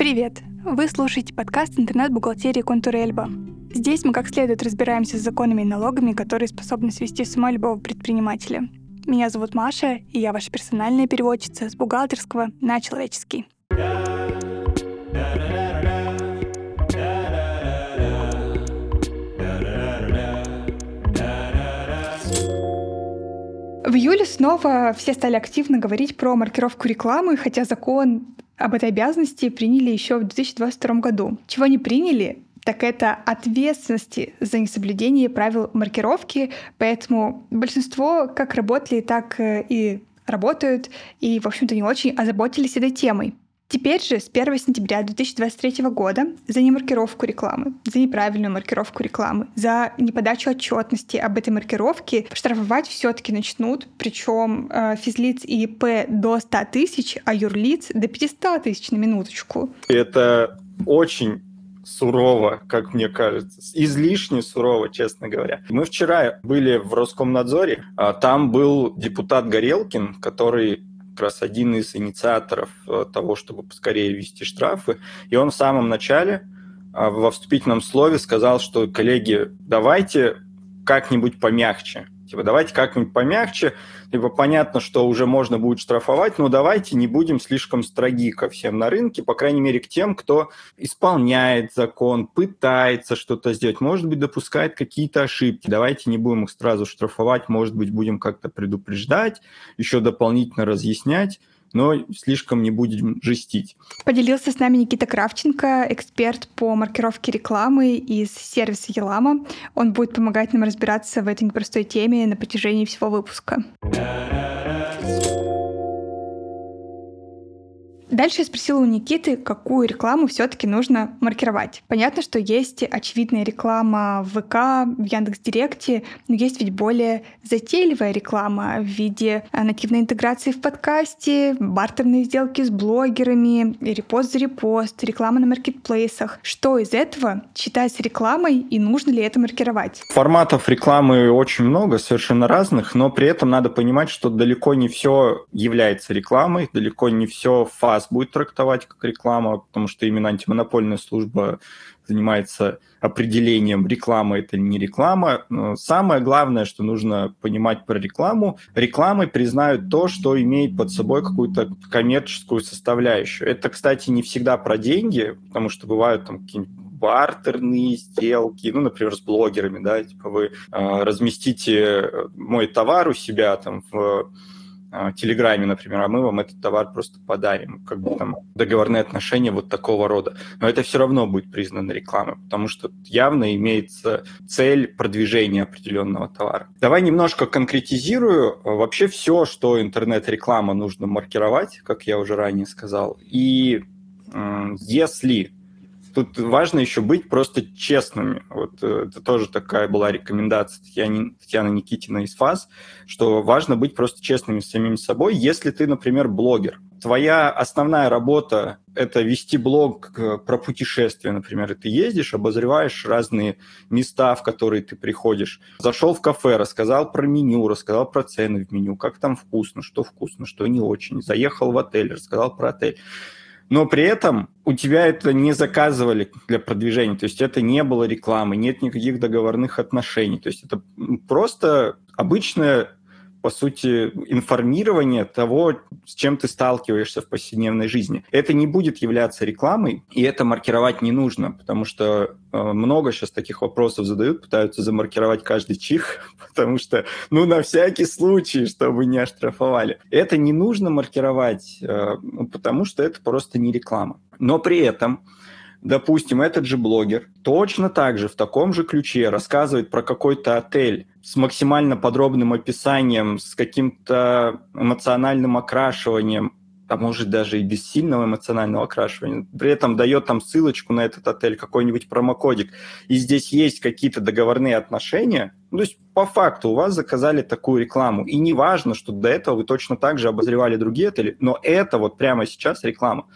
Привет! Вы слушаете подкаст интернет-бухгалтерии Контур-Эльба. Здесь мы как следует разбираемся с законами и налогами, которые способны свести с ума любого предпринимателя. Меня зовут Маша, и я ваша персональная переводчица с бухгалтерского на человеческий. В июле снова все стали активно говорить про маркировку рекламы, хотя закон об этой обязанности приняли еще в 2022 году. Чего не приняли, так это ответственности за несоблюдение правил маркировки, поэтому большинство как работали, так э, и работают, и, в общем-то, не очень озаботились этой темой. Теперь же с 1 сентября 2023 года за немаркировку рекламы, за неправильную маркировку рекламы, за неподачу отчетности об этой маркировке штрафовать все-таки начнут, причем э, физлиц и ИП до 100 тысяч, а юрлиц до 500 тысяч на минуточку. Это очень сурово, как мне кажется, излишне сурово, честно говоря. Мы вчера были в Роскомнадзоре, а там был депутат Горелкин, который как раз один из инициаторов э, того, чтобы поскорее ввести штрафы. И он в самом начале а, во вступительном слове сказал, что, коллеги, давайте как-нибудь помягче. Типа, давайте как-нибудь помягче. Типа, понятно, что уже можно будет штрафовать, но давайте не будем слишком строги ко всем на рынке, по крайней мере, к тем, кто исполняет закон, пытается что-то сделать, может быть, допускает какие-то ошибки. Давайте не будем их сразу штрафовать, может быть, будем как-то предупреждать, еще дополнительно разъяснять но слишком не будем жестить. Поделился с нами Никита Кравченко, эксперт по маркировке рекламы из сервиса Елама. Он будет помогать нам разбираться в этой непростой теме на протяжении всего выпуска. Дальше я спросила у Никиты, какую рекламу все-таки нужно маркировать. Понятно, что есть очевидная реклама в ВК, в Яндекс.Директе, но есть ведь более затейливая реклама в виде а, нативной интеграции в подкасте, бартерные сделки с блогерами, репост за репост, реклама на маркетплейсах. Что из этого считается рекламой и нужно ли это маркировать? Форматов рекламы очень много, совершенно разных, но при этом надо понимать, что далеко не все является рекламой, далеко не все фаз вас будет трактовать как реклама, потому что именно антимонопольная служба занимается определением, реклама это не реклама. Но самое главное, что нужно понимать про рекламу, рекламой признают то, что имеет под собой какую-то коммерческую составляющую. Это, кстати, не всегда про деньги, потому что бывают там какие-нибудь бартерные сделки, ну, например, с блогерами, да, типа вы э, разместите мой товар у себя там в а, Телеграме, например, а мы вам этот товар просто подарим, как бы там договорные отношения вот такого рода. Но это все равно будет признано рекламой, потому что явно имеется цель продвижения определенного товара. Давай немножко конкретизирую. Вообще все, что интернет-реклама нужно маркировать, как я уже ранее сказал. И если Тут важно еще быть просто честными. Вот э, это тоже такая была рекомендация Татьяны, Татьяны Никитина из ФАС, что важно быть просто честными с самим собой. Если ты, например, блогер, твоя основная работа – это вести блог про путешествия, например, и ты ездишь, обозреваешь разные места, в которые ты приходишь. Зашел в кафе, рассказал про меню, рассказал про цены в меню, как там вкусно, что вкусно, что не очень. Заехал в отель, рассказал про отель но при этом у тебя это не заказывали для продвижения, то есть это не было рекламы, нет никаких договорных отношений, то есть это просто обычная по сути, информирование того, с чем ты сталкиваешься в повседневной жизни. Это не будет являться рекламой, и это маркировать не нужно, потому что э, много сейчас таких вопросов задают, пытаются замаркировать каждый чих, потому что, ну, на всякий случай, чтобы не оштрафовали. Это не нужно маркировать, э, ну, потому что это просто не реклама. Но при этом допустим, этот же блогер точно так же в таком же ключе рассказывает про какой-то отель с максимально подробным описанием, с каким-то эмоциональным окрашиванием, а может даже и без сильного эмоционального окрашивания, при этом дает там ссылочку на этот отель, какой-нибудь промокодик, и здесь есть какие-то договорные отношения, ну, то есть по факту у вас заказали такую рекламу, и не важно, что до этого вы точно так же обозревали другие отели, но это вот прямо сейчас реклама.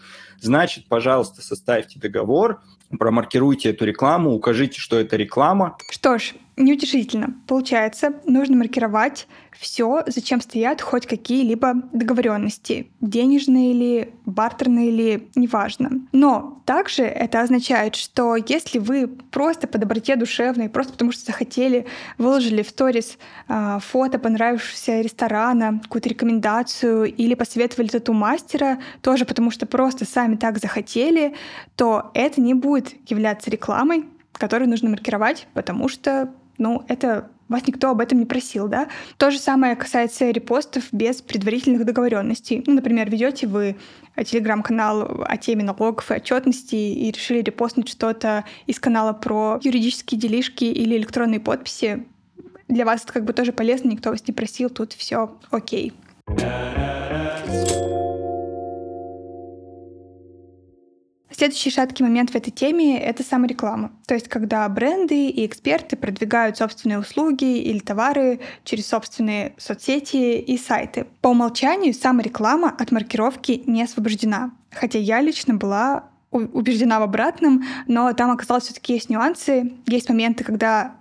Значит, пожалуйста, составьте договор, промаркируйте эту рекламу, укажите, что это реклама. Что ж, Неутешительно. Получается, нужно маркировать все, зачем стоят хоть какие-либо договоренности, денежные или бартерные или неважно. Но также это означает, что если вы просто по доброте душевной, просто потому что захотели, выложили в сторис э, фото понравившегося ресторана, какую-то рекомендацию или посоветовали тату мастера, тоже потому что просто сами так захотели, то это не будет являться рекламой, которую нужно маркировать, потому что ну, это вас никто об этом не просил, да? То же самое касается репостов без предварительных договоренностей. Ну, например, ведете вы телеграм-канал о теме налогов и отчетности и решили репостнуть что-то из канала про юридические делишки или электронные подписи. Для вас это как бы тоже полезно, никто вас не просил, тут все окей. Следующий шаткий момент в этой теме — это самореклама. То есть когда бренды и эксперты продвигают собственные услуги или товары через собственные соцсети и сайты. По умолчанию самореклама от маркировки не освобождена. Хотя я лично была убеждена в обратном, но там оказалось все-таки есть нюансы, есть моменты, когда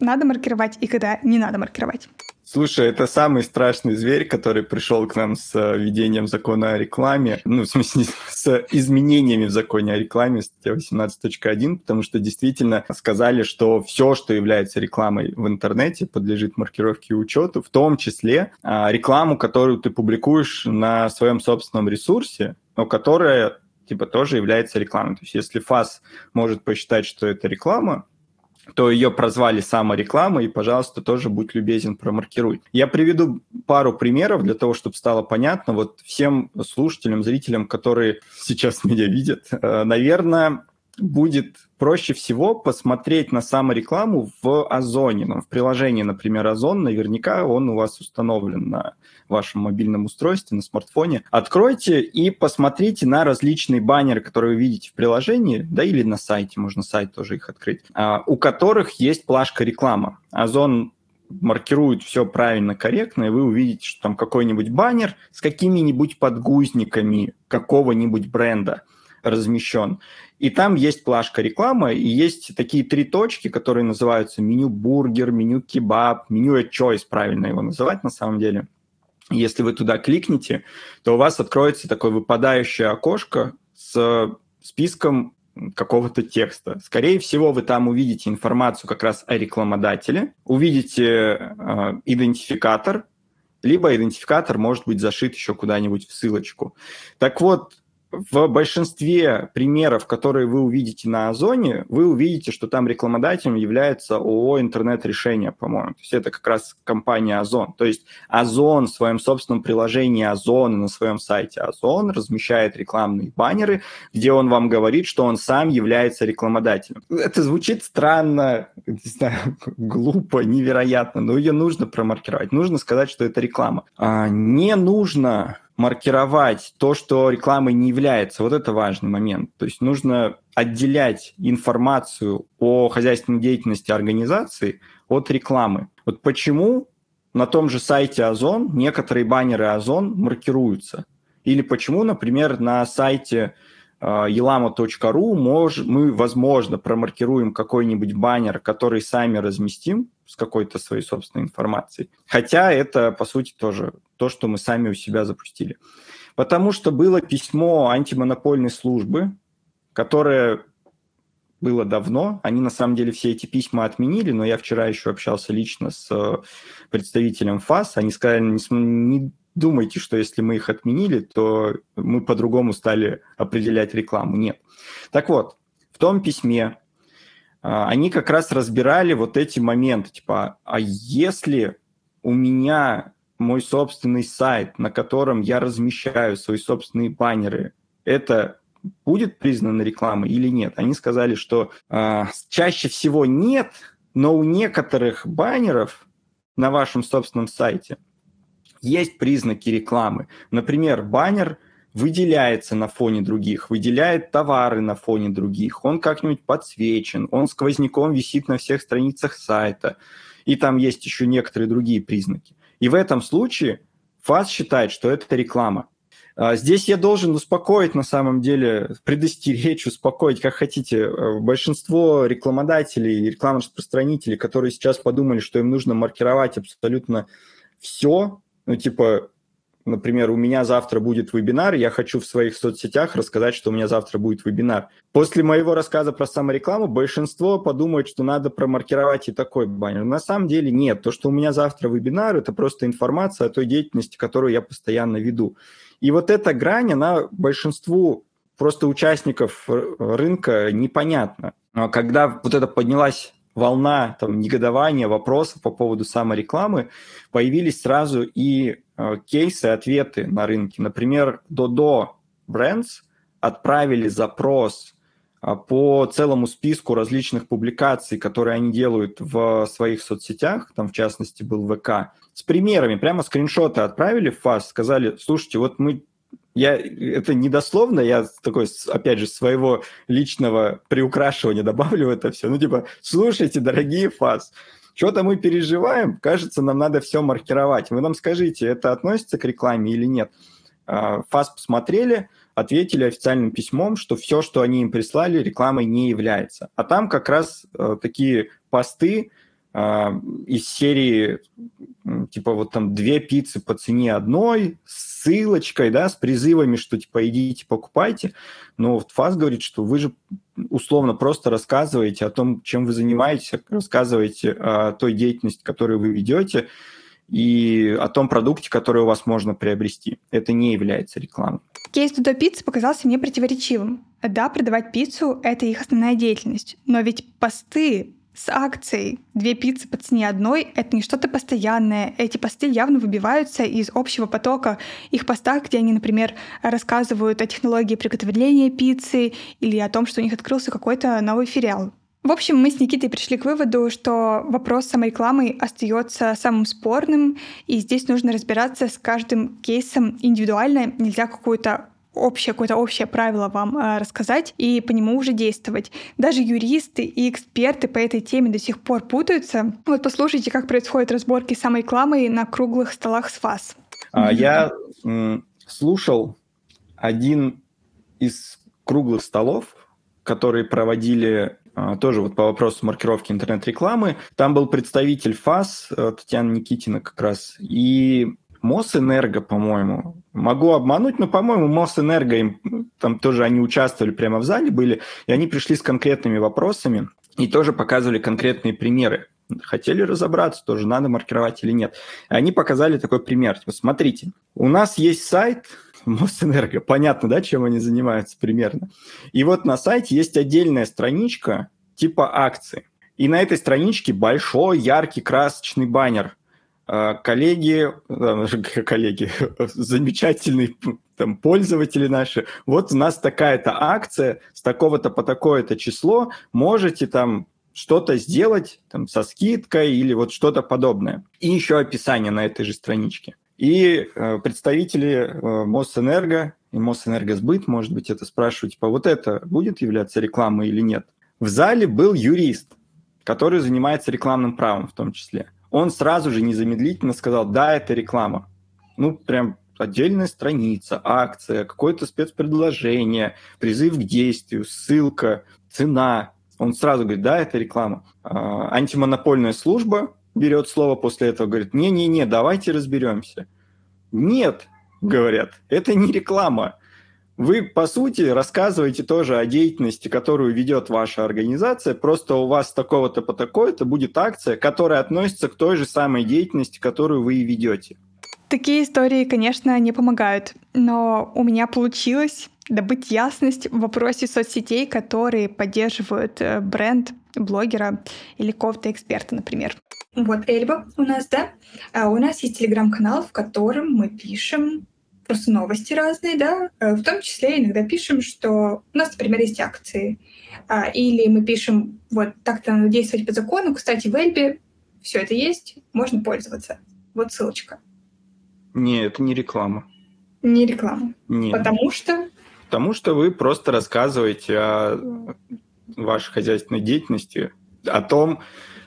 надо маркировать и когда не надо маркировать. Слушай, это самый страшный зверь, который пришел к нам с э, введением закона о рекламе, ну, в смысле, с изменениями в законе о рекламе, статья 18.1, потому что действительно сказали, что все, что является рекламой в интернете, подлежит маркировке и учету, в том числе а, рекламу, которую ты публикуешь на своем собственном ресурсе, но которая типа тоже является рекламой. То есть если ФАС может посчитать, что это реклама, то ее прозвали саморекламой, и, пожалуйста, тоже будь любезен, промаркируй. Я приведу пару примеров для того, чтобы стало понятно. Вот всем слушателям, зрителям, которые сейчас меня видят, э, наверное, будет проще всего посмотреть на саморекламу в Озоне. Ну, в приложении, например, Озон, наверняка он у вас установлен на вашем мобильном устройстве, на смартфоне. Откройте и посмотрите на различные баннеры, которые вы видите в приложении, да или на сайте, можно сайт тоже их открыть, а, у которых есть плашка реклама. Озон маркирует все правильно, корректно, и вы увидите, что там какой-нибудь баннер с какими-нибудь подгузниками какого-нибудь бренда размещен. И там есть плашка реклама, и есть такие три точки, которые называются меню бургер, меню кебаб, меню choice, правильно его называть на самом деле. Если вы туда кликнете, то у вас откроется такое выпадающее окошко с списком какого-то текста. Скорее всего, вы там увидите информацию как раз о рекламодателе, увидите э, идентификатор, либо идентификатор может быть зашит еще куда-нибудь в ссылочку. Так вот, в большинстве примеров, которые вы увидите на Озоне, вы увидите, что там рекламодателем является ООО «Интернет-решение», по-моему. То есть это как раз компания Озон. То есть Озон в своем собственном приложении Озон на своем сайте Озон размещает рекламные баннеры, где он вам говорит, что он сам является рекламодателем. Это звучит странно, не знаю, глупо, невероятно, но ее нужно промаркировать. Нужно сказать, что это реклама. А не нужно маркировать то, что рекламой не является. Вот это важный момент. То есть нужно отделять информацию о хозяйственной деятельности организации от рекламы. Вот почему на том же сайте Озон некоторые баннеры Озон маркируются. Или почему, например, на сайте elama.ru мож, мы, возможно, промаркируем какой-нибудь баннер, который сами разместим с какой-то своей собственной информацией. Хотя это, по сути, тоже то, что мы сами у себя запустили. Потому что было письмо антимонопольной службы, которое было давно. Они, на самом деле, все эти письма отменили, но я вчера еще общался лично с э, представителем ФАС. Они сказали, не думайте, что если мы их отменили, то мы по-другому стали определять рекламу. Нет. Так вот, в том письме а, они как раз разбирали вот эти моменты, типа, а если у меня мой собственный сайт, на котором я размещаю свои собственные баннеры, это будет признано рекламой или нет? Они сказали, что э, чаще всего нет, но у некоторых баннеров на вашем собственном сайте есть признаки рекламы. Например, баннер выделяется на фоне других, выделяет товары на фоне других, он как-нибудь подсвечен, он сквозняком висит на всех страницах сайта, и там есть еще некоторые другие признаки. И в этом случае ФАС считает, что это реклама. А, здесь я должен успокоить, на самом деле, предостеречь, успокоить, как хотите. Э, большинство рекламодателей, рекламораспространителей, которые сейчас подумали, что им нужно маркировать абсолютно все, ну, типа, например, у меня завтра будет вебинар, я хочу в своих соцсетях рассказать, что у меня завтра будет вебинар. После моего рассказа про саморекламу большинство подумает, что надо промаркировать и такой баннер. На самом деле нет. То, что у меня завтра вебинар, это просто информация о той деятельности, которую я постоянно веду. И вот эта грань, она большинству просто участников рынка непонятна. Когда вот это поднялась волна там, негодования, вопросов по поводу саморекламы, появились сразу и э, кейсы, ответы на рынке. Например, Dodo Brands отправили запрос э, по целому списку различных публикаций, которые они делают в своих соцсетях, там в частности был ВК, с примерами, прямо скриншоты отправили в ФАС, сказали, слушайте, вот мы я, это не дословно, я такой, опять же, своего личного приукрашивания добавлю это все. Ну, типа, слушайте, дорогие ФАС, что-то мы переживаем, кажется, нам надо все маркировать. Вы нам скажите, это относится к рекламе или нет? А, ФАС посмотрели, ответили официальным письмом, что все, что они им прислали, рекламой не является. А там как раз э, такие посты, из серии типа вот там две пиццы по цене одной, с ссылочкой, да, с призывами, что типа идите покупайте. Но вот ФАС говорит, что вы же условно просто рассказываете о том, чем вы занимаетесь, рассказываете о той деятельности, которую вы ведете, и о том продукте, который у вас можно приобрести. Это не является рекламой. Кейс Дудо Пиццы показался мне противоречивым. Да, продавать пиццу – это их основная деятельность, но ведь посты с акцией «Две пиццы по цене одной» — это не что-то постоянное. Эти посты явно выбиваются из общего потока их постах, где они, например, рассказывают о технологии приготовления пиццы или о том, что у них открылся какой-то новый филиал. В общем, мы с Никитой пришли к выводу, что вопрос саморекламы остается самым спорным, и здесь нужно разбираться с каждым кейсом индивидуально. Нельзя какую-то общее, какое-то общее правило вам э, рассказать и по нему уже действовать. Даже юристы и эксперты по этой теме до сих пор путаются. Вот послушайте, как происходят разборки самой рекламы на круглых столах с ФАС. А, я м, слушал один из круглых столов, которые проводили а, тоже вот по вопросу маркировки интернет-рекламы. Там был представитель ФАС, э, Татьяна Никитина как раз, и Мосэнерго, по-моему. Могу обмануть, но, по-моему, Мосэнерго, им, там тоже они участвовали прямо в зале были, и они пришли с конкретными вопросами и тоже показывали конкретные примеры. Хотели разобраться тоже, надо маркировать или нет. И они показали такой пример. Типа, смотрите, у нас есть сайт Мосэнерго, понятно, да, чем они занимаются примерно. И вот на сайте есть отдельная страничка типа акции. И на этой страничке большой, яркий, красочный баннер – коллеги, коллеги, замечательные там, пользователи наши, вот у нас такая-то акция с такого-то по такое-то число, можете там что-то сделать там, со скидкой или вот что-то подобное. И еще описание на этой же страничке. И э, представители э, Мосэнерго и Мосэнергосбыт, может быть, это спрашивают, типа, вот это будет являться рекламой или нет? В зале был юрист, который занимается рекламным правом в том числе он сразу же незамедлительно сказал, да, это реклама. Ну, прям отдельная страница, акция, какое-то спецпредложение, призыв к действию, ссылка, цена. Он сразу говорит, да, это реклама. А, антимонопольная служба берет слово после этого, говорит, не-не-не, давайте разберемся. Нет, говорят, это не реклама. Вы, по сути, рассказываете тоже о деятельности, которую ведет ваша организация, просто у вас такого-то по такой-то будет акция, которая относится к той же самой деятельности, которую вы и ведете. Такие истории, конечно, не помогают, но у меня получилось добыть ясность в вопросе соцсетей, которые поддерживают э, бренд блогера или какого-то эксперта, например. Вот Эльба у нас, да? А у нас есть телеграм-канал, в котором мы пишем просто новости разные, да, э, в том числе иногда пишем, что у нас, например, есть акции, а, или мы пишем, вот так-то надо действовать по закону, кстати, в Эльбе все это есть, можно пользоваться. Вот ссылочка. Не, это не реклама. Не реклама. Нет. Потому что? Потому что вы просто рассказываете о вашей хозяйственной деятельности, о том,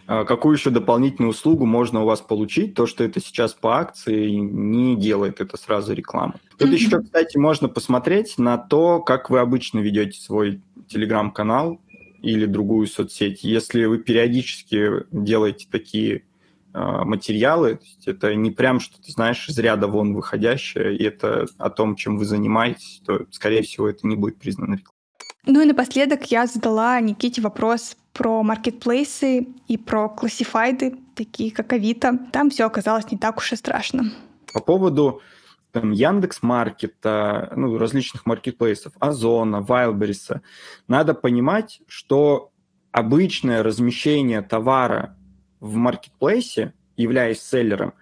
какую еще дополнительную услугу можно у вас получить. То, что это сейчас по акции, не делает это сразу рекламу. Тут mm-hmm. еще, кстати, можно посмотреть на то, как вы обычно ведете свой телеграм-канал или другую соцсеть. Если вы периодически делаете такие э, материалы, это не прям что-то, знаешь, из ряда вон выходящее, и это о том, чем вы занимаетесь, то, скорее всего, это не будет признано рекламой. Ну и напоследок я задала Никите вопрос про маркетплейсы и про классифайды, такие как Авито. Там все оказалось не так уж и страшно. По поводу там, Яндекс Маркета, ну, различных маркетплейсов, Озона, Вайлбериса, надо понимать, что обычное размещение товара в маркетплейсе, являясь селлером,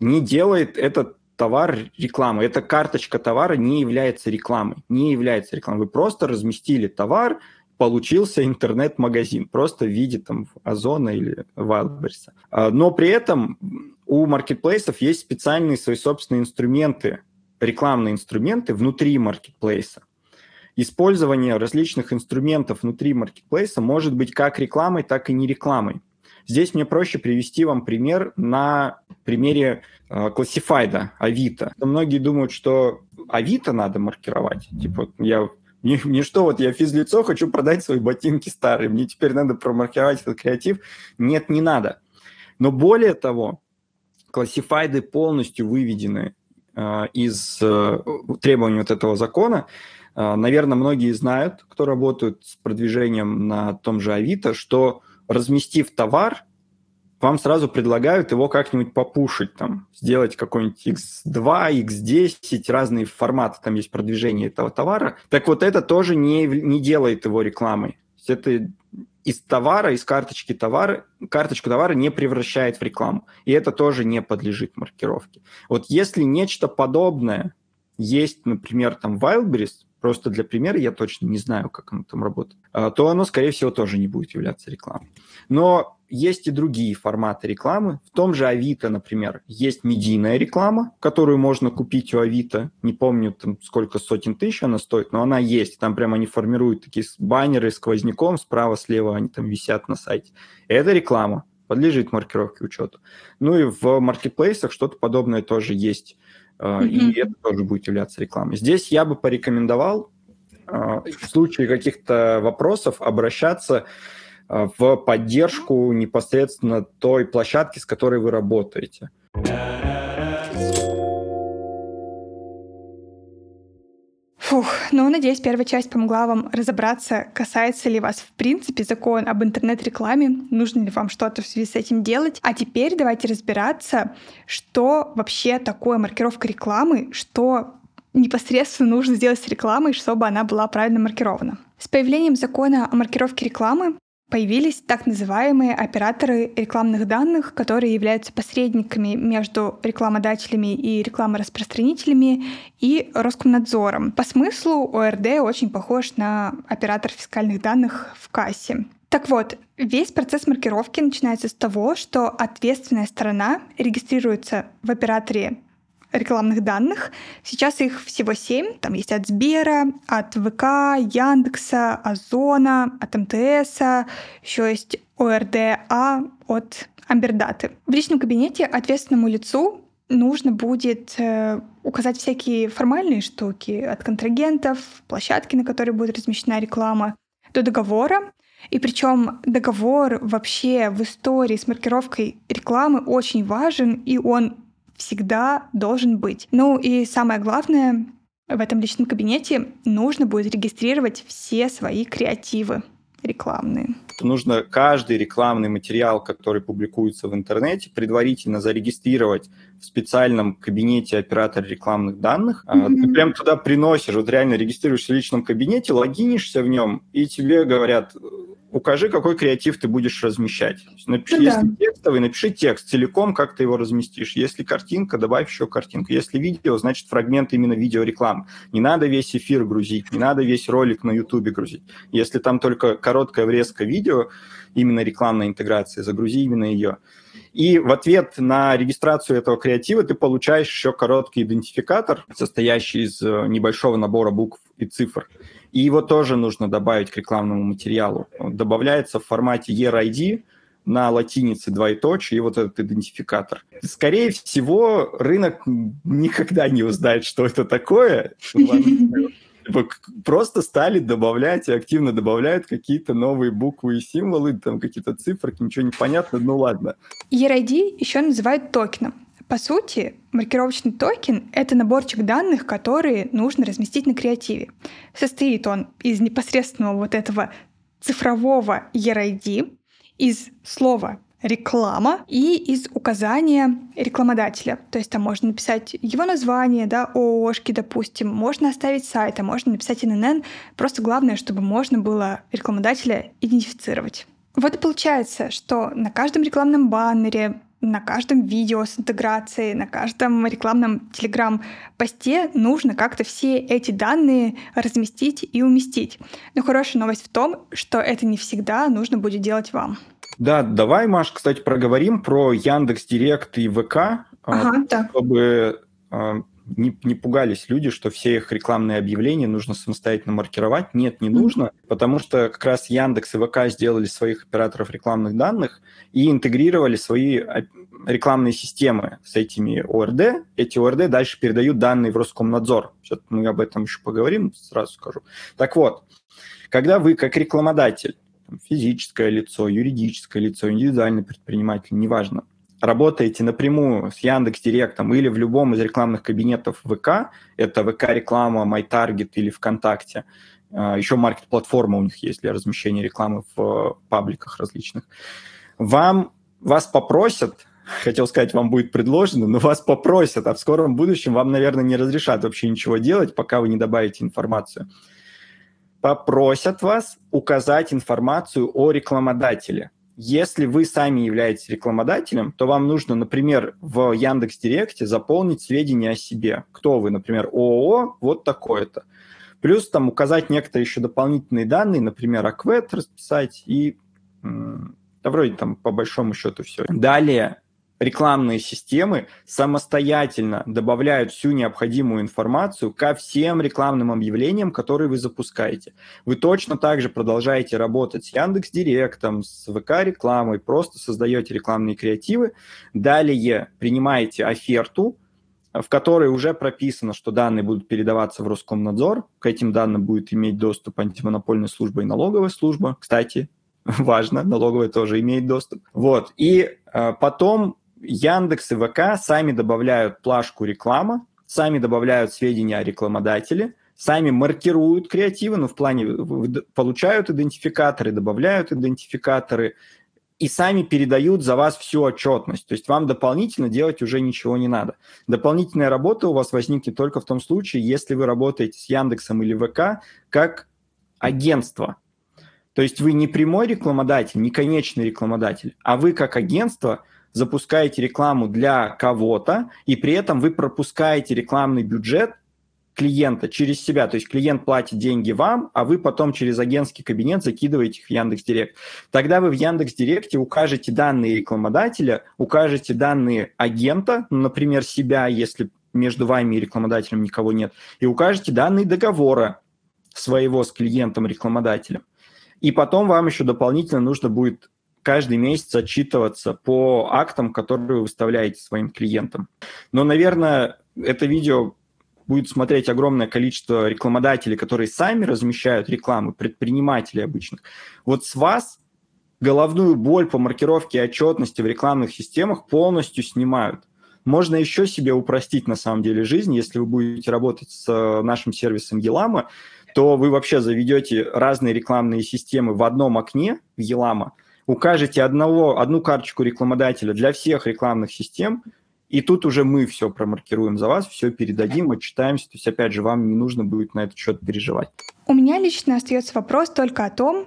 не делает этот товар рекламы. Эта карточка товара не является рекламой. Не является рекламой. Вы просто разместили товар, получился интернет-магазин, просто в виде там Озона или Wildberries. А, но при этом у маркетплейсов есть специальные свои собственные инструменты, рекламные инструменты внутри маркетплейса. Использование различных инструментов внутри маркетплейса может быть как рекламой, так и не рекламой. Здесь мне проще привести вам пример на примере классифайда Авито. Многие думают, что Авито надо маркировать. Типа, я не, не что, вот я физлицо, хочу продать свои ботинки старые, мне теперь надо промаркировать этот креатив. Нет, не надо. Но более того, классифайды полностью выведены э, из э, требований вот этого закона. Э, наверное, многие знают, кто работают с продвижением на том же Авито, что разместив товар, вам сразу предлагают его как-нибудь попушить, там, сделать какой-нибудь X2, X10, разные форматы, там есть продвижение этого товара. Так вот это тоже не, не делает его рекламой. Это из товара, из карточки товара, карточку товара не превращает в рекламу. И это тоже не подлежит маркировке. Вот если нечто подобное есть, например, там Wildberries, просто для примера, я точно не знаю, как оно там работает, а, то оно, скорее всего, тоже не будет являться рекламой. Но есть и другие форматы рекламы. В том же Авито, например, есть медийная реклама, которую можно купить у Авито. Не помню, там, сколько сотен тысяч она стоит, но она есть. Там прямо они формируют такие баннеры сквозняком, справа-слева они там висят на сайте. Это реклама, подлежит маркировке учету. Ну и в маркетплейсах что-то подобное тоже есть mm-hmm. и это тоже будет являться рекламой. Здесь я бы порекомендовал а, в случае каких-то вопросов обращаться а, в поддержку непосредственно той площадки, с которой вы работаете. Фух, ну, надеюсь, первая часть помогла вам разобраться, касается ли вас в принципе закон об интернет-рекламе, нужно ли вам что-то в связи с этим делать. А теперь давайте разбираться, что вообще такое маркировка рекламы, что непосредственно нужно сделать с рекламой, чтобы она была правильно маркирована. С появлением закона о маркировке рекламы появились так называемые операторы рекламных данных, которые являются посредниками между рекламодателями и рекламораспространителями и Роскомнадзором. По смыслу ОРД очень похож на оператор фискальных данных в кассе. Так вот, весь процесс маркировки начинается с того, что ответственная сторона регистрируется в операторе рекламных данных. Сейчас их всего семь. Там есть от Сбера, от ВК, Яндекса, Озона, от МТС, еще есть ОРДА от Амбердаты. В личном кабинете ответственному лицу нужно будет э, указать всякие формальные штуки от контрагентов, площадки, на которой будет размещена реклама, до договора. И причем договор вообще в истории с маркировкой рекламы очень важен, и он всегда должен быть. Ну и самое главное, в этом личном кабинете нужно будет регистрировать все свои креативы рекламные. Нужно каждый рекламный материал, который публикуется в интернете, предварительно зарегистрировать в специальном кабинете оператора рекламных данных. Mm-hmm. Ты прям туда приносишь, вот реально регистрируешься в личном кабинете, логинишься в нем, и тебе говорят, укажи, какой креатив ты будешь размещать. Напиши, ну, если да. текстовый, напиши текст целиком, как ты его разместишь. Если картинка, добавь еще картинку. Если видео, значит фрагмент именно видеорекламы. Не надо весь эфир грузить, не надо весь ролик на YouTube грузить. Если там только короткая врезка видео, именно рекламная интеграция, загрузи именно ее. И в ответ на регистрацию этого креатива ты получаешь еще короткий идентификатор, состоящий из э, небольшого набора букв и цифр. И его тоже нужно добавить к рекламному материалу. Он добавляется в формате ERID, на латинице двоеточие и вот этот идентификатор. Скорее всего, рынок никогда не узнает, что это такое. Просто стали добавлять и активно добавляют какие-то новые буквы и символы, там какие-то цифры, ничего не понятно, ну ладно. ERID еще называют токеном. По сути, маркировочный токен — это наборчик данных, которые нужно разместить на креативе. Состоит он из непосредственного вот этого цифрового ERID, из слова реклама и из указания рекламодателя. То есть там можно написать его название, да, ООшки, допустим, можно оставить сайт, а можно написать ННН. Просто главное, чтобы можно было рекламодателя идентифицировать. Вот и получается, что на каждом рекламном баннере, на каждом видео с интеграцией, на каждом рекламном телеграм-посте нужно как-то все эти данные разместить и уместить. Но хорошая новость в том, что это не всегда нужно будет делать вам. Да, давай, Маш, кстати, проговорим про Яндекс Директ и ВК, а, ага, чтобы а, не, не пугались люди, что все их рекламные объявления нужно самостоятельно маркировать. Нет, не нужно, потому что как раз Яндекс и ВК сделали своих операторов рекламных данных и интегрировали свои рекламные системы с этими ОРД. Эти ОРД дальше передают данные в Роскомнадзор. Сейчас мы об этом еще поговорим, сразу скажу. Так вот, когда вы как рекламодатель физическое лицо, юридическое лицо, индивидуальный предприниматель, неважно, работаете напрямую с Яндекс Директом или в любом из рекламных кабинетов ВК, это ВК-реклама, MyTarget или ВКонтакте, а, еще маркет-платформа у них есть для размещения рекламы в э, пабликах различных, вам, вас попросят, хотел сказать, вам будет предложено, но вас попросят, а в скором будущем вам, наверное, не разрешат вообще ничего делать, пока вы не добавите информацию – попросят вас указать информацию о рекламодателе. Если вы сами являетесь рекламодателем, то вам нужно, например, в Яндекс Директе заполнить сведения о себе. Кто вы, например, ООО, вот такое-то. Плюс там указать некоторые еще дополнительные данные, например, АКВЭД расписать и да вроде там по большому счету все. Далее рекламные системы самостоятельно добавляют всю необходимую информацию ко всем рекламным объявлениям, которые вы запускаете. Вы точно так же продолжаете работать с Яндекс Директом, с ВК рекламой, просто создаете рекламные креативы, далее принимаете оферту, в которой уже прописано, что данные будут передаваться в Роскомнадзор. К этим данным будет иметь доступ антимонопольная служба и налоговая служба. Кстати, важно, налоговая тоже имеет доступ. Вот. И э, потом Яндекс и ВК сами добавляют плашку реклама, сами добавляют сведения о рекламодателе, сами маркируют креативы, ну, в плане получают идентификаторы, добавляют идентификаторы и сами передают за вас всю отчетность. То есть вам дополнительно делать уже ничего не надо. Дополнительная работа у вас возникнет только в том случае, если вы работаете с Яндексом или ВК как агентство. То есть вы не прямой рекламодатель, не конечный рекламодатель, а вы как агентство – запускаете рекламу для кого-то, и при этом вы пропускаете рекламный бюджет клиента через себя. То есть клиент платит деньги вам, а вы потом через агентский кабинет закидываете их в Яндекс Директ. Тогда вы в Яндекс Директе укажете данные рекламодателя, укажете данные агента, например, себя, если между вами и рекламодателем никого нет, и укажете данные договора своего с клиентом-рекламодателем. И потом вам еще дополнительно нужно будет каждый месяц отчитываться по актам, которые вы выставляете своим клиентам. Но, наверное, это видео будет смотреть огромное количество рекламодателей, которые сами размещают рекламу, предпринимателей обычных. Вот с вас головную боль по маркировке и отчетности в рекламных системах полностью снимают. Можно еще себе упростить на самом деле жизнь, если вы будете работать с э, нашим сервисом Елама, то вы вообще заведете разные рекламные системы в одном окне в Елама, укажете одного, одну карточку рекламодателя для всех рекламных систем, и тут уже мы все промаркируем за вас, все передадим, отчитаемся. То есть, опять же, вам не нужно будет на этот счет переживать. У меня лично остается вопрос только о том,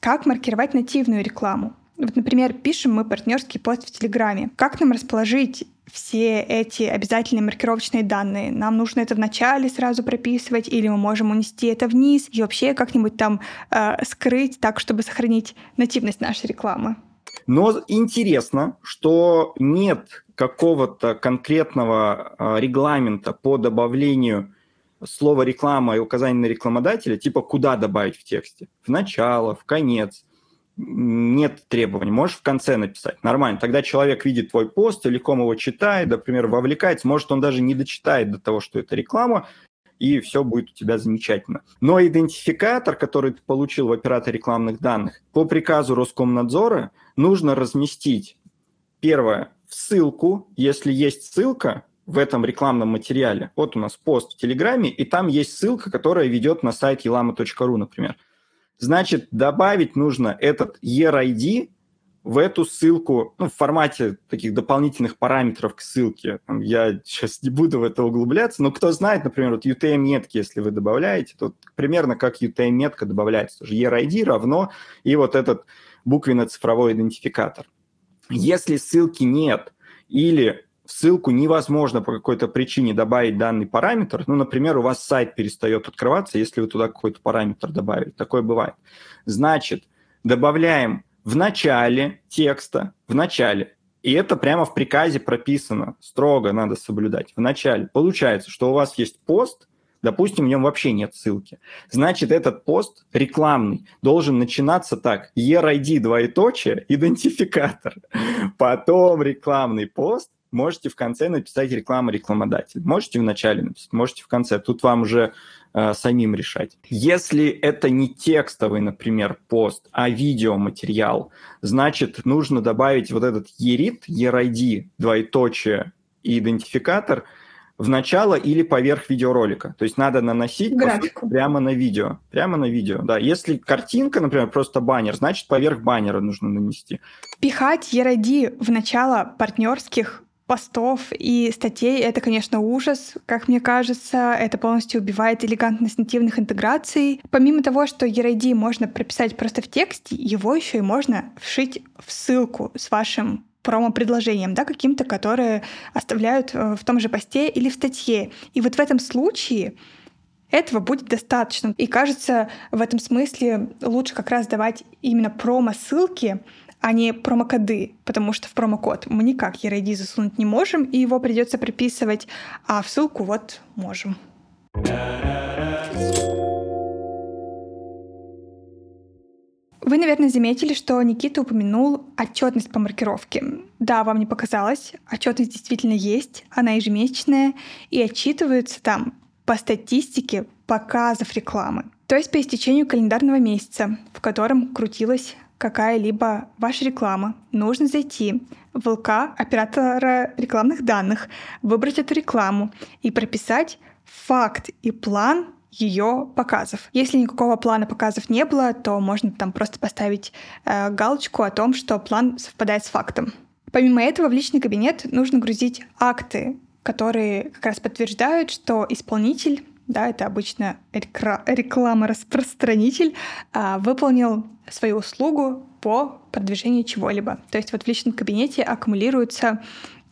как маркировать нативную рекламу. Вот, например, пишем мы партнерский пост в Телеграме. Как нам расположить все эти обязательные маркировочные данные? Нам нужно это вначале сразу прописывать, или мы можем унести это вниз и вообще как-нибудь там э, скрыть так, чтобы сохранить нативность нашей рекламы? Но интересно, что нет какого-то конкретного э, регламента по добавлению слова реклама и указания на рекламодателя, типа куда добавить в тексте. В начало, в конец нет требований, можешь в конце написать. Нормально. Тогда человек видит твой пост, целиком его читает, например, вовлекается. Может, он даже не дочитает до того, что это реклама, и все будет у тебя замечательно. Но идентификатор, который ты получил в операторе рекламных данных, по приказу Роскомнадзора нужно разместить, первое, ссылку, если есть ссылка, в этом рекламном материале. Вот у нас пост в Телеграме, и там есть ссылка, которая ведет на сайт elama.ru, например. Значит, добавить нужно этот ERID в эту ссылку, ну, в формате таких дополнительных параметров к ссылке. Я сейчас не буду в это углубляться, но кто знает, например, вот UTM-метки, если вы добавляете, то примерно как UTM-метка добавляется. Тоже ERID равно и вот этот буквенно-цифровой идентификатор. Если ссылки нет или ссылку невозможно по какой-то причине добавить данный параметр, ну, например, у вас сайт перестает открываться, если вы туда какой-то параметр добавили, такое бывает. Значит, добавляем в начале текста, в начале, и это прямо в приказе прописано, строго надо соблюдать, в начале. Получается, что у вас есть пост, Допустим, в нем вообще нет ссылки. Значит, этот пост рекламный должен начинаться так. ERID двоеточие, идентификатор. Потом рекламный пост, Можете в конце написать реклама рекламодатель. Можете в начале написать, можете в конце. Тут вам уже э, самим решать. Если это не текстовый, например, пост, а видеоматериал, значит, нужно добавить вот этот ERID, ERID, двоеточие и идентификатор в начало или поверх видеоролика. То есть надо наносить Графику. прямо на видео. Прямо на видео, да. Если картинка, например, просто баннер, значит, поверх баннера нужно нанести. Пихать ERID в начало партнерских постов и статей — это, конечно, ужас, как мне кажется. Это полностью убивает элегантность нативных интеграций. Помимо того, что ERID можно прописать просто в тексте, его еще и можно вшить в ссылку с вашим промо-предложением, да, каким-то, которые оставляют э, в том же посте или в статье. И вот в этом случае этого будет достаточно. И кажется, в этом смысле лучше как раз давать именно промо-ссылки, а не промокоды, потому что в промокод мы никак ERID засунуть не можем, и его придется приписывать, а в ссылку вот можем. Вы, наверное, заметили, что Никита упомянул отчетность по маркировке. Да, вам не показалось, отчетность действительно есть, она ежемесячная, и отчитывается там по статистике показов рекламы. То есть по истечению календарного месяца, в котором крутилась какая-либо ваша реклама, нужно зайти в ЛК оператора рекламных данных, выбрать эту рекламу и прописать факт и план ее показов. Если никакого плана показов не было, то можно там просто поставить э, галочку о том, что план совпадает с фактом. Помимо этого в личный кабинет нужно грузить акты, которые как раз подтверждают, что исполнитель да, это обычно реклама-распространитель, а, выполнил свою услугу по продвижению чего-либо. То есть вот в личном кабинете аккумулируются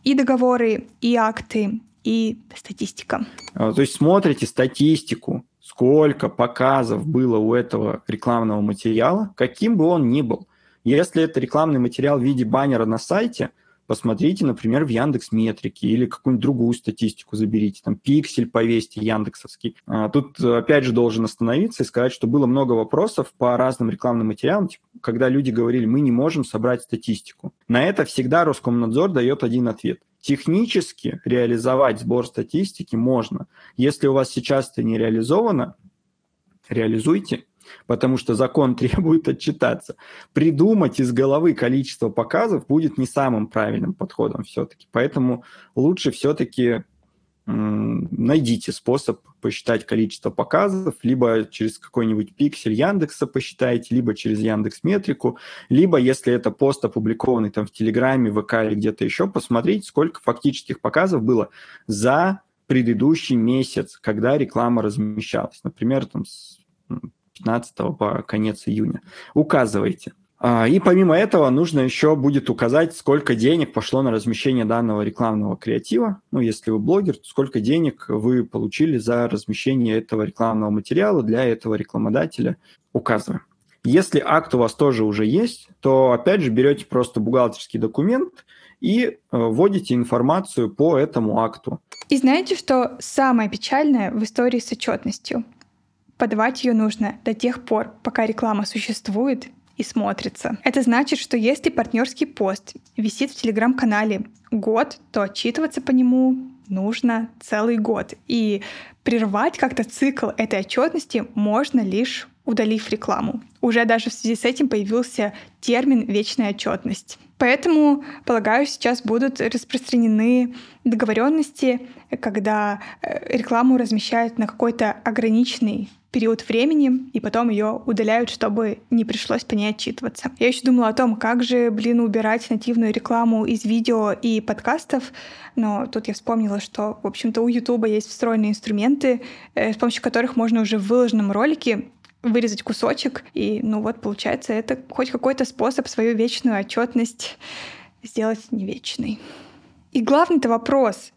и договоры, и акты, и статистика. А, то есть смотрите статистику, сколько показов было у этого рекламного материала, каким бы он ни был. Если это рекламный материал в виде баннера на сайте – посмотрите, например, в Яндекс Метрике или какую-нибудь другую статистику заберите, там пиксель повесьте яндексовский. А, тут, опять же, должен остановиться и сказать, что было много вопросов по разным рекламным материалам, типа, когда люди говорили, мы не можем собрать статистику. На это всегда Роскомнадзор дает один ответ. Технически реализовать сбор статистики можно. Если у вас сейчас это не реализовано, реализуйте, потому что закон требует отчитаться. Придумать из головы количество показов будет не самым правильным подходом все-таки. Поэтому лучше все-таки найдите способ посчитать количество показов, либо через какой-нибудь пиксель Яндекса посчитайте, либо через Яндекс Метрику, либо, если это пост опубликованный там в Телеграме, ВК или где-то еще, посмотрите, сколько фактических показов было за предыдущий месяц, когда реклама размещалась. Например, там 15 по конец июня. Указывайте. А, и помимо этого нужно еще будет указать, сколько денег пошло на размещение данного рекламного креатива. Ну, если вы блогер, то сколько денег вы получили за размещение этого рекламного материала для этого рекламодателя. Указываем. Если акт у вас тоже уже есть, то опять же берете просто бухгалтерский документ и э, вводите информацию по этому акту. И знаете, что самое печальное в истории с отчетностью? Подавать ее нужно до тех пор, пока реклама существует и смотрится. Это значит, что если партнерский пост висит в телеграм-канале год, то отчитываться по нему нужно целый год. И прервать как-то цикл этой отчетности можно лишь удалив рекламу. Уже даже в связи с этим появился термин «вечная отчетность». Поэтому, полагаю, сейчас будут распространены договоренности, когда э, рекламу размещают на какой-то ограниченный период времени, и потом ее удаляют, чтобы не пришлось по ней отчитываться. Я еще думала о том, как же, блин, убирать нативную рекламу из видео и подкастов, но тут я вспомнила, что, в общем-то, у Ютуба есть встроенные инструменты, э, с помощью которых можно уже в выложенном ролике вырезать кусочек, и, ну вот, получается, это хоть какой-то способ свою вечную отчетность сделать не вечной. И главный-то вопрос,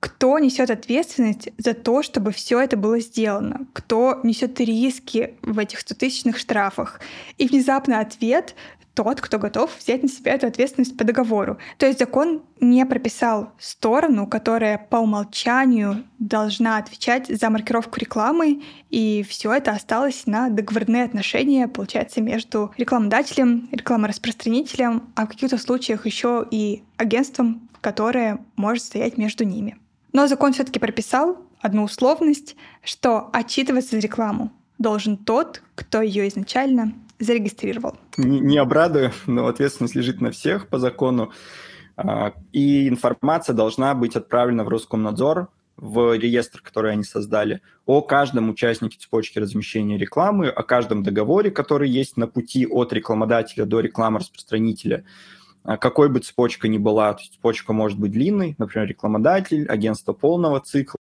кто несет ответственность за то, чтобы все это было сделано? Кто несет риски в этих 100-тысячных штрафах? И внезапно ответ тот, кто готов взять на себя эту ответственность по договору. То есть закон не прописал сторону, которая по умолчанию должна отвечать за маркировку рекламы, и все это осталось на договорные отношения, получается, между рекламодателем, рекламораспространителем, а в каких-то случаях еще и агентством, которое может стоять между ними. Но закон все-таки прописал одну условность, что отчитываться за рекламу должен тот, кто ее изначально зарегистрировал. Не, не обрадую, но ответственность лежит на всех по закону. А, и информация должна быть отправлена в Роскомнадзор, в реестр, который они создали, о каждом участнике цепочки размещения рекламы, о каждом договоре, который есть на пути от рекламодателя до рекламы-распространителя, а, какой бы цепочка ни была. То есть цепочка может быть длинной, например, рекламодатель, агентство полного цикла,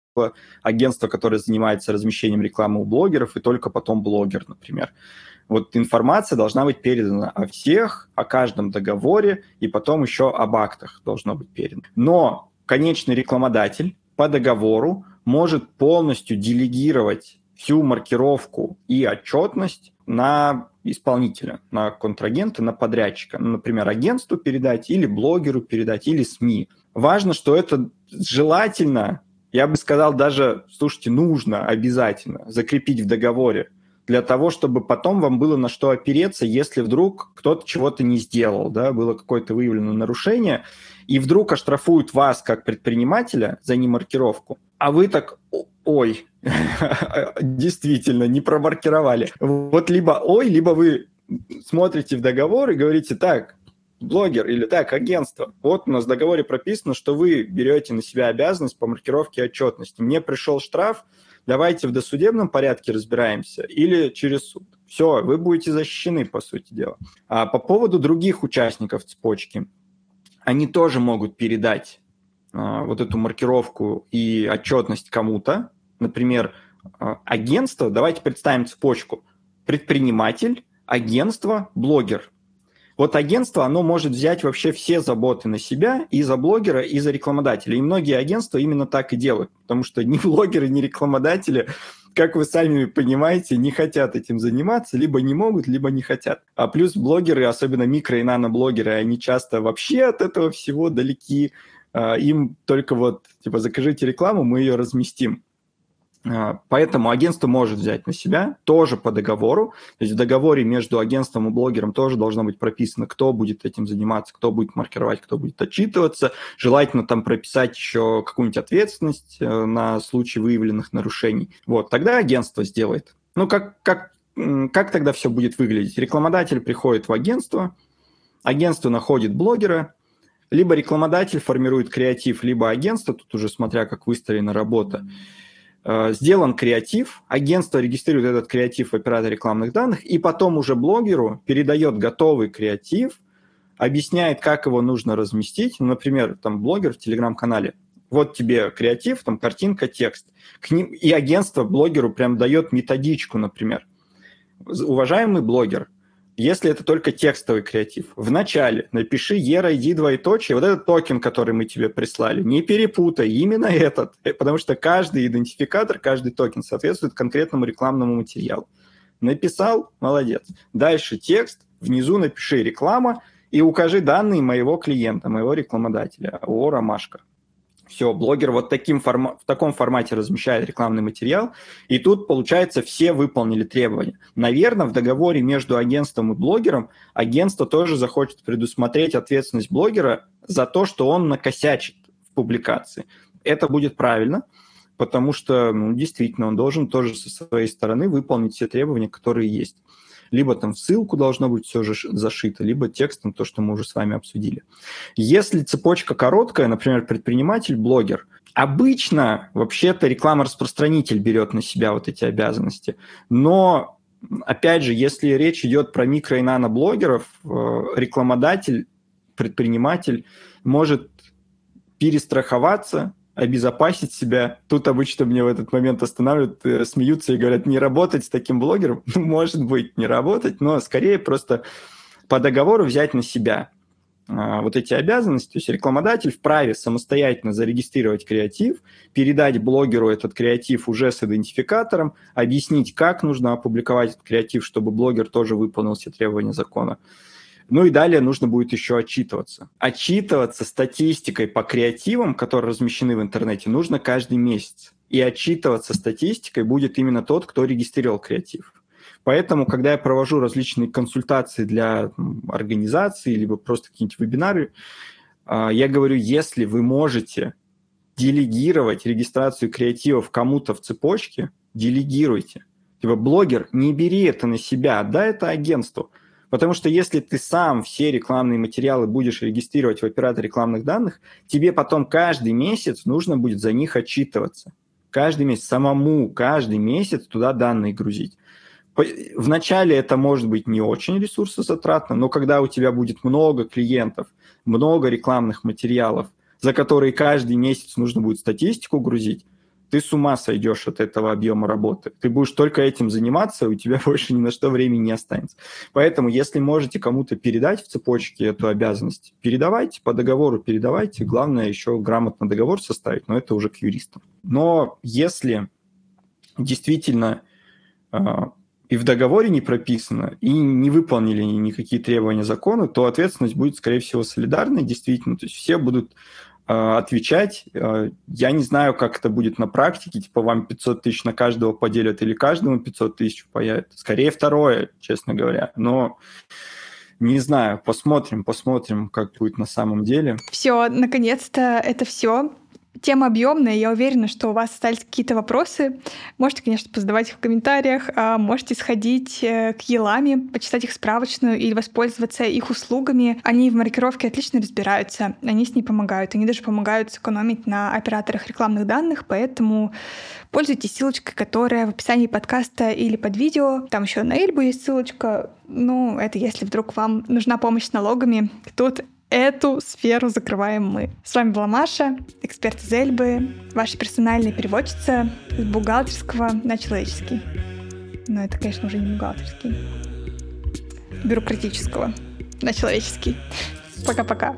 агентство, которое занимается размещением рекламы у блогеров, и только потом блогер, например. Вот информация должна быть передана о всех, о каждом договоре, и потом еще об актах должно быть передано. Но конечный рекламодатель по договору может полностью делегировать всю маркировку и отчетность на исполнителя, на контрагента, на подрядчика. Например, агентству передать или блогеру передать, или СМИ. Важно, что это желательно, я бы сказал, даже, слушайте, нужно обязательно закрепить в договоре для того, чтобы потом вам было на что опереться, если вдруг кто-то чего-то не сделал, да, было какое-то выявлено нарушение, и вдруг оштрафуют вас как предпринимателя за немаркировку, а вы так, ой, действительно, не промаркировали. Вот либо ой, либо вы смотрите в договор и говорите, так, блогер или так, агентство, вот у нас в договоре прописано, что вы берете на себя обязанность по маркировке отчетности. Мне пришел штраф, давайте в досудебном порядке разбираемся или через суд. Все, вы будете защищены, по сути дела. А по поводу других участников цепочки, они тоже могут передать а, вот эту маркировку и отчетность кому-то. Например, а, агентство, давайте представим цепочку. Предприниматель, агентство, блогер. Вот агентство, оно может взять вообще все заботы на себя и за блогера, и за рекламодателя. И многие агентства именно так и делают, потому что ни блогеры, ни рекламодатели как вы сами понимаете, не хотят этим заниматься, либо не могут, либо не хотят. А плюс блогеры, особенно микро- и нано-блогеры, они часто вообще от этого всего далеки. А, им только вот, типа, закажите рекламу, мы ее разместим. А, поэтому агентство может взять на себя тоже по договору. То есть в договоре между агентством и блогером тоже должно быть прописано, кто будет этим заниматься, кто будет маркировать, кто будет отчитываться. Желательно там прописать еще какую-нибудь ответственность э, на случай выявленных нарушений. Вот, тогда агентство сделает. Ну, как, как, как тогда все будет выглядеть? Рекламодатель приходит в агентство, агентство находит блогера, либо рекламодатель формирует креатив, либо агентство, тут уже смотря как выстроена работа. Mm-hmm сделан креатив, агентство регистрирует этот креатив в операторе рекламных данных, и потом уже блогеру передает готовый креатив, объясняет, как его нужно разместить. Ну, например, там блогер в телеграм-канале, вот тебе креатив, там картинка, текст. К ним, и агентство блогеру прям дает методичку, например. Уважаемый блогер, если это только текстовый креатив. Вначале напиши ERID двоеточие, вот этот токен, который мы тебе прислали, не перепутай, именно этот, э, потому что каждый идентификатор, каждый токен соответствует конкретному рекламному материалу. Написал, молодец. Дальше текст, внизу напиши реклама и укажи данные моего клиента, моего рекламодателя, ООО «Ромашка». Все, блогер вот таким форма- в таком формате размещает рекламный материал, и тут, получается, все выполнили требования. Наверное, в договоре между агентством и блогером агентство тоже захочет предусмотреть ответственность блогера за то, что он накосячит в публикации. Это будет правильно, потому что, ну, действительно, он должен тоже со своей стороны выполнить все требования, которые есть либо там в ссылку должно быть все же зашито, либо текстом, то, что мы уже с вами обсудили. Если цепочка короткая, например, предприниматель, блогер, обычно вообще-то реклама-распространитель берет на себя вот эти обязанности, но опять же, если речь идет про микро- и нано-блогеров, э, рекламодатель, предприниматель может перестраховаться обезопасить себя. Тут обычно мне в этот момент останавливают, э, смеются и говорят, не работать с таким блогером. Ну, может быть, не работать, но скорее просто по договору взять на себя а, вот эти обязанности. То есть рекламодатель вправе самостоятельно зарегистрировать креатив, передать блогеру этот креатив уже с идентификатором, объяснить, как нужно опубликовать этот креатив, чтобы блогер тоже выполнил все требования закона. Ну и далее нужно будет еще отчитываться. Отчитываться статистикой по креативам, которые размещены в интернете, нужно каждый месяц. И отчитываться статистикой будет именно тот, кто регистрировал креатив. Поэтому, когда я провожу различные консультации для организаций, либо просто какие-нибудь вебинары, а, я говорю, если вы можете делегировать регистрацию креативов кому-то в цепочке, делегируйте. Типа, блогер, не бери это на себя, отдай это агентству. Потому что если ты сам все рекламные материалы будешь регистрировать в оператор рекламных данных, тебе потом каждый месяц нужно будет за них отчитываться. Каждый месяц, самому каждый месяц туда данные грузить. Вначале это может быть не очень ресурсозатратно, но когда у тебя будет много клиентов, много рекламных материалов, за которые каждый месяц нужно будет статистику грузить, ты с ума сойдешь от этого объема работы. Ты будешь только этим заниматься, у тебя больше ни на что времени не останется. Поэтому, если можете кому-то передать в цепочке эту обязанность, передавайте, по договору передавайте. Главное еще грамотно договор составить, но это уже к юристам. Но если действительно э, и в договоре не прописано, и не выполнили никакие требования закона, то ответственность будет, скорее всего, солидарной, действительно. То есть все будут отвечать. Э, я не знаю, как это будет на практике, типа вам 500 тысяч на каждого поделят или каждому 500 тысяч появят. Скорее второе, честно говоря. Но не знаю, посмотрим, посмотрим, как будет на самом деле. Все, наконец-то это все. Тема объемная, я уверена, что у вас остались какие-то вопросы. Можете, конечно, позадавать их в комментариях, а можете сходить э, к Елами, почитать их справочную или воспользоваться их услугами. Они в маркировке отлично разбираются, они с ней помогают. Они даже помогают сэкономить на операторах рекламных данных, поэтому пользуйтесь ссылочкой, которая в описании подкаста или под видео. Там еще на Эльбу есть ссылочка. Ну, это если вдруг вам нужна помощь с налогами. Тут эту сферу закрываем мы. С вами была Маша, эксперт из Эльбы, ваша персональная переводчица с бухгалтерского на человеческий. Но это, конечно, уже не бухгалтерский. Бюрократического на человеческий. Пока-пока.